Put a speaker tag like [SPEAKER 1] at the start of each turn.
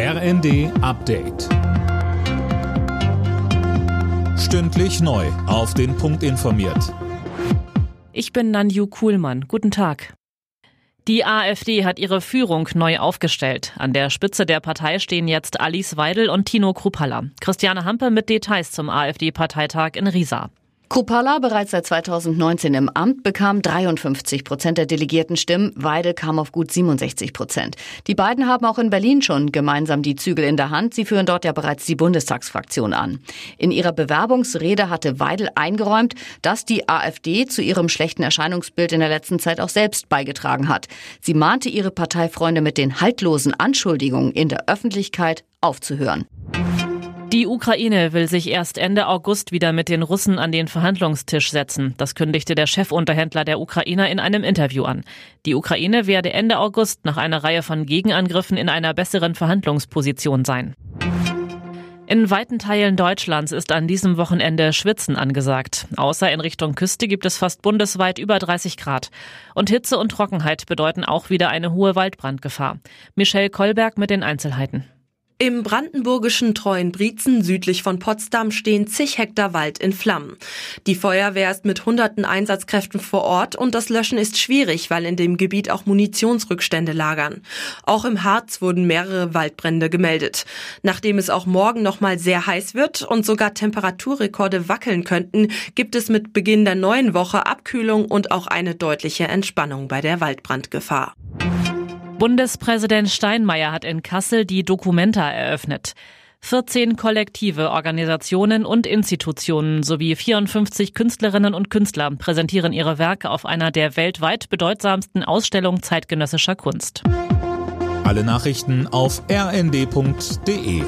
[SPEAKER 1] RND Update. Stündlich neu. Auf den Punkt informiert.
[SPEAKER 2] Ich bin Nanju Kuhlmann. Guten Tag. Die AfD hat ihre Führung neu aufgestellt. An der Spitze der Partei stehen jetzt Alice Weidel und Tino Krupalla. Christiane Hampe mit Details zum AfD-Parteitag in Riesa.
[SPEAKER 3] Kupala, bereits seit 2019 im Amt, bekam 53 Prozent der delegierten Stimmen. Weidel kam auf gut 67 Prozent. Die beiden haben auch in Berlin schon gemeinsam die Zügel in der Hand. Sie führen dort ja bereits die Bundestagsfraktion an. In ihrer Bewerbungsrede hatte Weidel eingeräumt, dass die AfD zu ihrem schlechten Erscheinungsbild in der letzten Zeit auch selbst beigetragen hat. Sie mahnte ihre Parteifreunde mit den haltlosen Anschuldigungen in der Öffentlichkeit aufzuhören.
[SPEAKER 2] Die Ukraine will sich erst Ende August wieder mit den Russen an den Verhandlungstisch setzen. Das kündigte der Chefunterhändler der Ukrainer in einem Interview an. Die Ukraine werde Ende August nach einer Reihe von Gegenangriffen in einer besseren Verhandlungsposition sein. In weiten Teilen Deutschlands ist an diesem Wochenende Schwitzen angesagt. Außer in Richtung Küste gibt es fast bundesweit über 30 Grad. Und Hitze und Trockenheit bedeuten auch wieder eine hohe Waldbrandgefahr. Michelle Kolberg mit den Einzelheiten.
[SPEAKER 4] Im brandenburgischen Treuenbrietzen südlich von Potsdam stehen zig Hektar Wald in Flammen. Die Feuerwehr ist mit hunderten Einsatzkräften vor Ort und das Löschen ist schwierig, weil in dem Gebiet auch Munitionsrückstände lagern. Auch im Harz wurden mehrere Waldbrände gemeldet. Nachdem es auch morgen noch mal sehr heiß wird und sogar Temperaturrekorde wackeln könnten, gibt es mit Beginn der neuen Woche Abkühlung und auch eine deutliche Entspannung bei der Waldbrandgefahr.
[SPEAKER 2] Bundespräsident Steinmeier hat in Kassel die Documenta eröffnet. 14 Kollektive, Organisationen und Institutionen sowie 54 Künstlerinnen und Künstler präsentieren ihre Werke auf einer der weltweit bedeutsamsten Ausstellungen zeitgenössischer Kunst.
[SPEAKER 1] Alle Nachrichten auf rnd.de